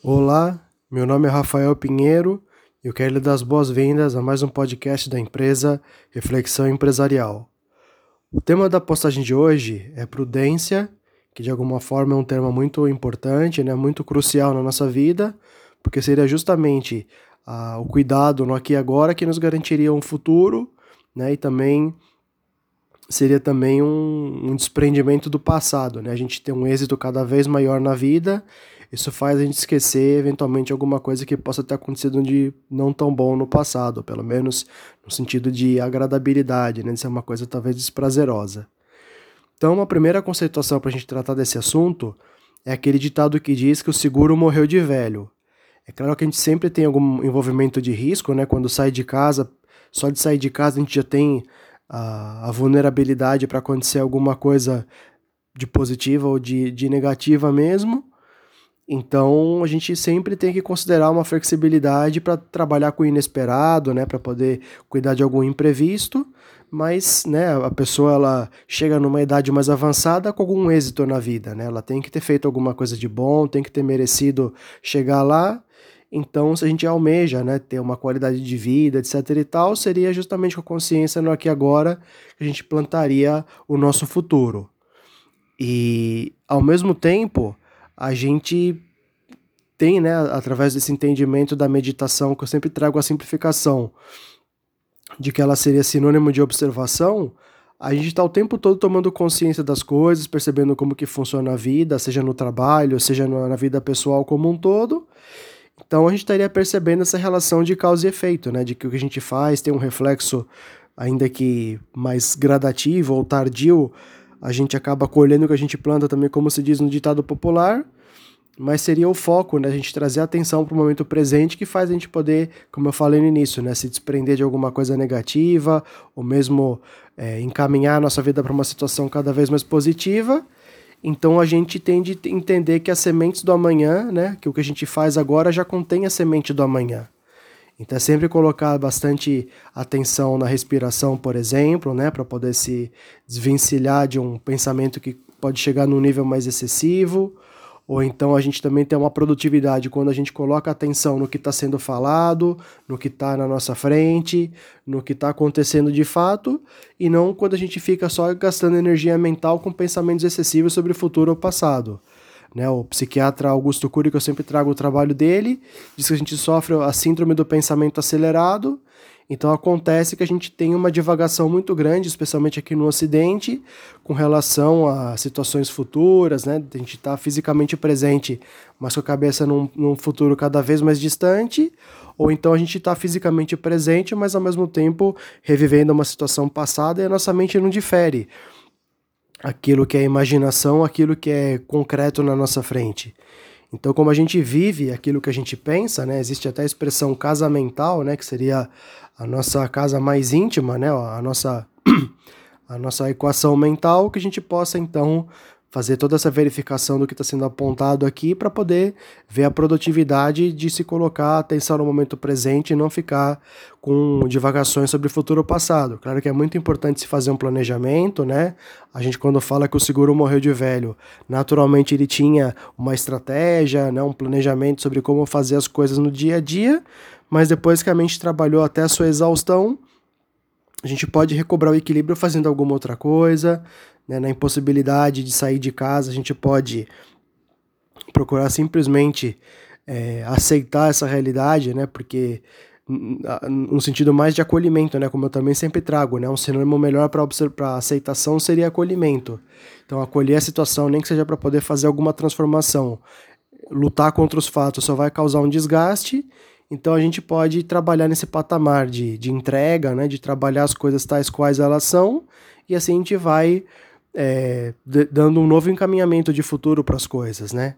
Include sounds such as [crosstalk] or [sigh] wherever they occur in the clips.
Olá, meu nome é Rafael Pinheiro e eu quero lhe dar as boas-vindas a mais um podcast da empresa Reflexão Empresarial. O tema da postagem de hoje é prudência, que de alguma forma é um tema muito importante, né, muito crucial na nossa vida, porque seria justamente ah, o cuidado no aqui e agora que nos garantiria um futuro, né, e também seria também um, um desprendimento do passado, né, a gente ter um êxito cada vez maior na vida isso faz a gente esquecer eventualmente alguma coisa que possa ter acontecido de não tão bom no passado, pelo menos no sentido de agradabilidade, né, de ser uma coisa talvez desprazerosa. Então, uma primeira conceituação para a gente tratar desse assunto é aquele ditado que diz que o seguro morreu de velho. É claro que a gente sempre tem algum envolvimento de risco, né? Quando sai de casa, só de sair de casa a gente já tem a, a vulnerabilidade para acontecer alguma coisa de positiva ou de, de negativa mesmo. Então, a gente sempre tem que considerar uma flexibilidade para trabalhar com o inesperado, né, para poder cuidar de algum imprevisto, mas, né, a pessoa ela chega numa idade mais avançada com algum êxito na vida, né? Ela tem que ter feito alguma coisa de bom, tem que ter merecido chegar lá. Então, se a gente almeja, né, ter uma qualidade de vida, etc e tal, seria justamente com a consciência no aqui e agora que a gente plantaria o nosso futuro. E ao mesmo tempo, a gente tem, né, através desse entendimento da meditação, que eu sempre trago a simplificação de que ela seria sinônimo de observação, a gente está o tempo todo tomando consciência das coisas, percebendo como que funciona a vida, seja no trabalho, seja na vida pessoal como um todo. Então a gente estaria percebendo essa relação de causa e efeito, né? De que o que a gente faz tem um reflexo, ainda que mais gradativo ou tardio, a gente acaba colhendo o que a gente planta também, como se diz no ditado popular, mas seria o foco, né? A gente trazer atenção para o momento presente que faz a gente poder, como eu falei no início, né? Se desprender de alguma coisa negativa, ou mesmo é, encaminhar a nossa vida para uma situação cada vez mais positiva. Então a gente tem de entender que as sementes do amanhã, né? Que o que a gente faz agora já contém a semente do amanhã. Então é sempre colocar bastante atenção na respiração, por exemplo, né, para poder se desvencilhar de um pensamento que pode chegar num nível mais excessivo. Ou então a gente também tem uma produtividade quando a gente coloca atenção no que está sendo falado, no que está na nossa frente, no que está acontecendo de fato, e não quando a gente fica só gastando energia mental com pensamentos excessivos sobre o futuro ou passado. Né, o psiquiatra Augusto Cury, que eu sempre trago o trabalho dele, diz que a gente sofre a síndrome do pensamento acelerado, então acontece que a gente tem uma divagação muito grande, especialmente aqui no Ocidente, com relação a situações futuras, né? A gente está fisicamente presente, mas com a cabeça num, num futuro cada vez mais distante, ou então a gente está fisicamente presente, mas ao mesmo tempo revivendo uma situação passada e a nossa mente não difere aquilo que é imaginação, aquilo que é concreto na nossa frente. Então, como a gente vive aquilo que a gente pensa, né? Existe até a expressão casa mental, né? Que seria a nossa casa mais íntima, né? A nossa, [clears throat] a nossa equação mental, que a gente possa, então, fazer toda essa verificação do que está sendo apontado aqui para poder ver a produtividade de se colocar atenção no momento presente e não ficar com divagações sobre o futuro passado. Claro que é muito importante se fazer um planejamento, né? A gente quando fala que o seguro morreu de velho, naturalmente ele tinha uma estratégia, né, um planejamento sobre como fazer as coisas no dia a dia, mas depois que a mente trabalhou até a sua exaustão, a gente pode recobrar o equilíbrio fazendo alguma outra coisa, né, na impossibilidade de sair de casa, a gente pode procurar simplesmente é, aceitar essa realidade, né, porque um sentido mais de acolhimento, né, como eu também sempre trago, né, um sinônimo melhor para aceitação seria acolhimento. Então, acolher a situação, nem que seja para poder fazer alguma transformação, lutar contra os fatos só vai causar um desgaste então a gente pode trabalhar nesse patamar de, de entrega, né, de trabalhar as coisas tais quais elas são, e assim a gente vai é, dando um novo encaminhamento de futuro para as coisas, né?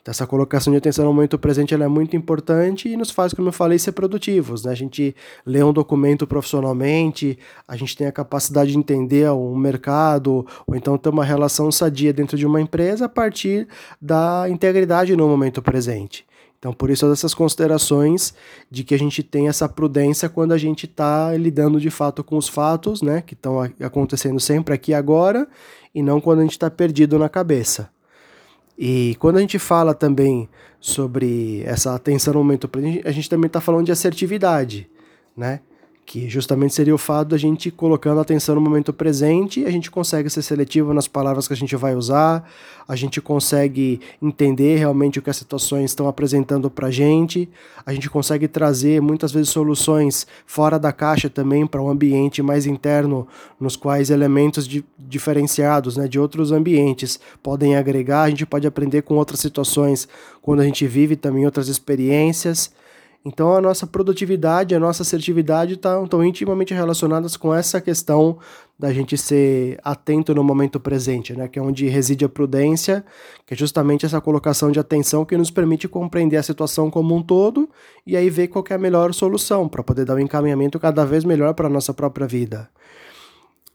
Então, essa colocação de atenção no momento presente é muito importante e nos faz, como eu falei, ser produtivos. Né? A gente lê um documento profissionalmente, a gente tem a capacidade de entender um mercado, ou então ter uma relação sadia dentro de uma empresa a partir da integridade no momento presente. Então, por isso, essas considerações de que a gente tem essa prudência quando a gente está lidando de fato com os fatos, né, que estão acontecendo sempre aqui agora, e não quando a gente está perdido na cabeça. E quando a gente fala também sobre essa atenção no momento presente, a gente também está falando de assertividade, né? Que justamente seria o fato da gente colocando atenção no momento presente, a gente consegue ser seletivo nas palavras que a gente vai usar, a gente consegue entender realmente o que as situações estão apresentando para a gente, a gente consegue trazer muitas vezes soluções fora da caixa também para um ambiente mais interno, nos quais elementos de, diferenciados né, de outros ambientes podem agregar, a gente pode aprender com outras situações quando a gente vive também outras experiências. Então a nossa produtividade, a nossa assertividade estão tá, intimamente relacionadas com essa questão da gente ser atento no momento presente, né? que é onde reside a prudência, que é justamente essa colocação de atenção que nos permite compreender a situação como um todo e aí ver qual é a melhor solução para poder dar um encaminhamento cada vez melhor para a nossa própria vida.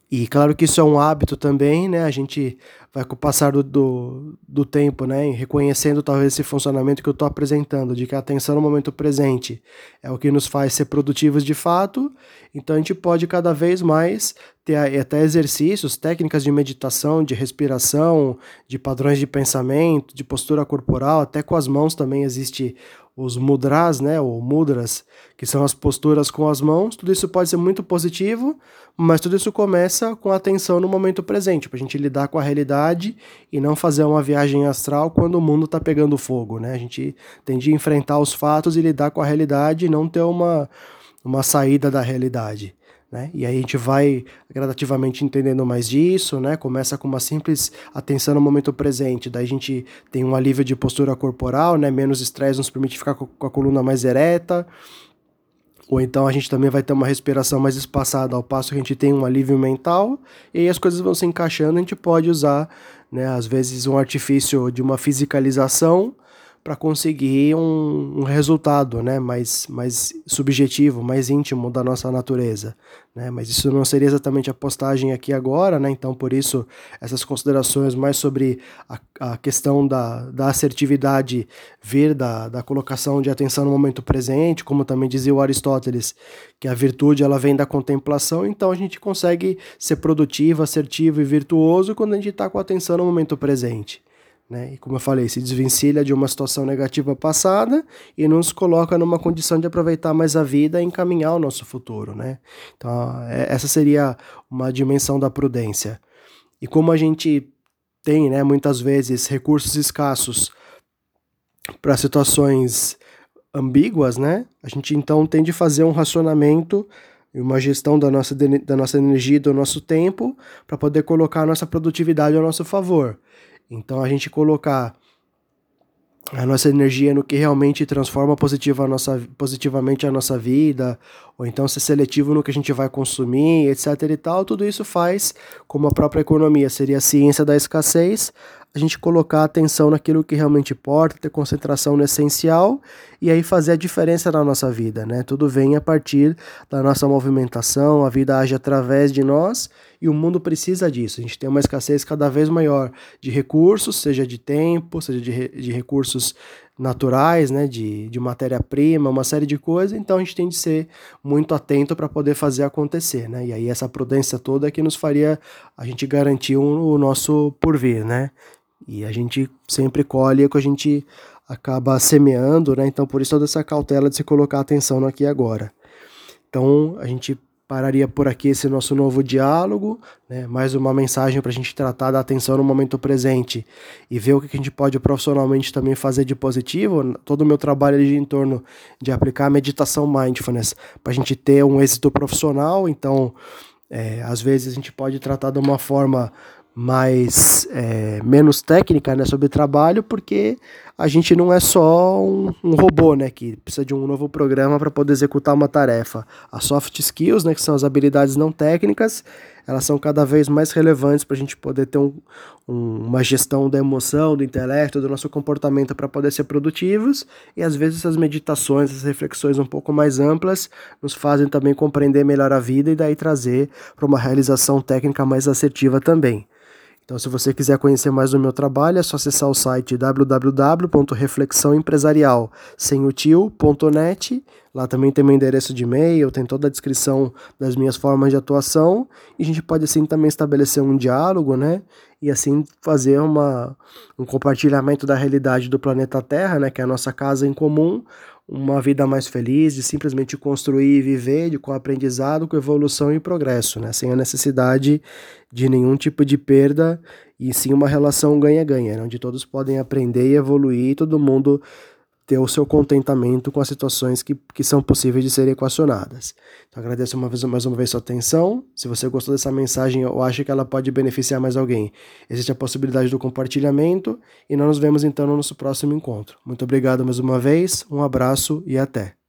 E claro que isso é um hábito também, né? A gente vai com o passar do, do, do tempo, né? Reconhecendo talvez esse funcionamento que eu estou apresentando, de que a atenção no momento presente é o que nos faz ser produtivos de fato. Então a gente pode cada vez mais ter até exercícios, técnicas de meditação, de respiração, de padrões de pensamento, de postura corporal, até com as mãos também existe os mudras, né, ou mudras, que são as posturas com as mãos, tudo isso pode ser muito positivo, mas tudo isso começa com atenção no momento presente, para a gente lidar com a realidade e não fazer uma viagem astral quando o mundo está pegando fogo, né? A gente tem de enfrentar os fatos e lidar com a realidade e não ter uma, uma saída da realidade. Né? E aí a gente vai gradativamente entendendo mais disso, né? Começa com uma simples atenção no momento presente, daí a gente tem um alívio de postura corporal, né? Menos estresse nos permite ficar com a coluna mais ereta. Ou então a gente também vai ter uma respiração mais espaçada, ao passo que a gente tem um alívio mental, e aí as coisas vão se encaixando, a gente pode usar, né, às vezes, um artifício de uma fisicalização para conseguir um, um, resultado né, mais, mais subjetivo, mais íntimo da nossa natureza. Né? Mas isso não seria exatamente a postagem aqui agora, né? então por isso essas considerações mais sobre a, a questão da, da assertividade vir da, da colocação de atenção no momento presente, como também dizia o Aristóteles, que a virtude ela vem da contemplação, então a gente consegue ser produtivo, assertivo e virtuoso quando a gente está com atenção no momento presente. Né? E como eu falei, se desvencilha de uma situação negativa passada e nos coloca numa condição de aproveitar mais a vida e encaminhar o nosso futuro. Né? Então, é, essa seria uma dimensão da prudência. E como a gente tem né, muitas vezes recursos escassos para situações ambíguas, né? A gente então tem de fazer um racionamento e uma gestão da nossa, da nossa energia e do nosso tempo para poder colocar a nossa produtividade ao nosso favor. Então a gente colocar a nossa energia no que realmente transforma positiva a nossa, positivamente a nossa vida, ou então ser seletivo no que a gente vai consumir, etc e tal, tudo isso faz, como a própria economia seria a ciência da escassez, a gente colocar atenção naquilo que realmente importa, ter concentração no essencial e aí fazer a diferença na nossa vida, né? Tudo vem a partir da nossa movimentação, a vida age através de nós e o mundo precisa disso. A gente tem uma escassez cada vez maior de recursos, seja de tempo, seja de, de recursos naturais, né, de, de matéria-prima, uma série de coisas, então a gente tem de ser muito atento para poder fazer acontecer, né? E aí essa prudência toda é que nos faria a gente garantir um, o nosso porvir, né? E a gente sempre colhe o que a gente acaba semeando, né? Então por isso toda essa cautela de se colocar atenção no aqui e agora. Então a gente pararia por aqui esse nosso novo diálogo, né? mais uma mensagem para a gente tratar da atenção no momento presente e ver o que a gente pode profissionalmente também fazer de positivo. Todo o meu trabalho ali em torno de aplicar a meditação mindfulness para a gente ter um êxito profissional. Então, é, às vezes a gente pode tratar de uma forma mais é, menos técnica né, sobre trabalho, porque a gente não é só um, um robô, né, que precisa de um novo programa para poder executar uma tarefa. As soft skills, né, que são as habilidades não técnicas, elas são cada vez mais relevantes para a gente poder ter um, um, uma gestão da emoção, do intelecto, do nosso comportamento para poder ser produtivos. E às vezes essas meditações, essas reflexões um pouco mais amplas, nos fazem também compreender melhor a vida e daí trazer para uma realização técnica mais assertiva também. Então, se você quiser conhecer mais do meu trabalho, é só acessar o site www.reflexãoempresarial Lá também tem meu endereço de e-mail, tem toda a descrição das minhas formas de atuação. E a gente pode assim também estabelecer um diálogo, né? E assim fazer uma, um compartilhamento da realidade do planeta Terra, né? Que é a nossa casa em comum, uma vida mais feliz, de simplesmente construir e viver de, com aprendizado, com evolução e progresso, né? sem a necessidade de nenhum tipo de perda e sim uma relação ganha-ganha, né? onde todos podem aprender e evoluir e todo mundo ter o seu contentamento com as situações que, que são possíveis de serem equacionadas. Então agradeço uma vez, mais uma vez sua atenção. Se você gostou dessa mensagem ou acha que ela pode beneficiar mais alguém, existe a possibilidade do compartilhamento e nós nos vemos então no nosso próximo encontro. Muito obrigado mais uma vez, um abraço e até.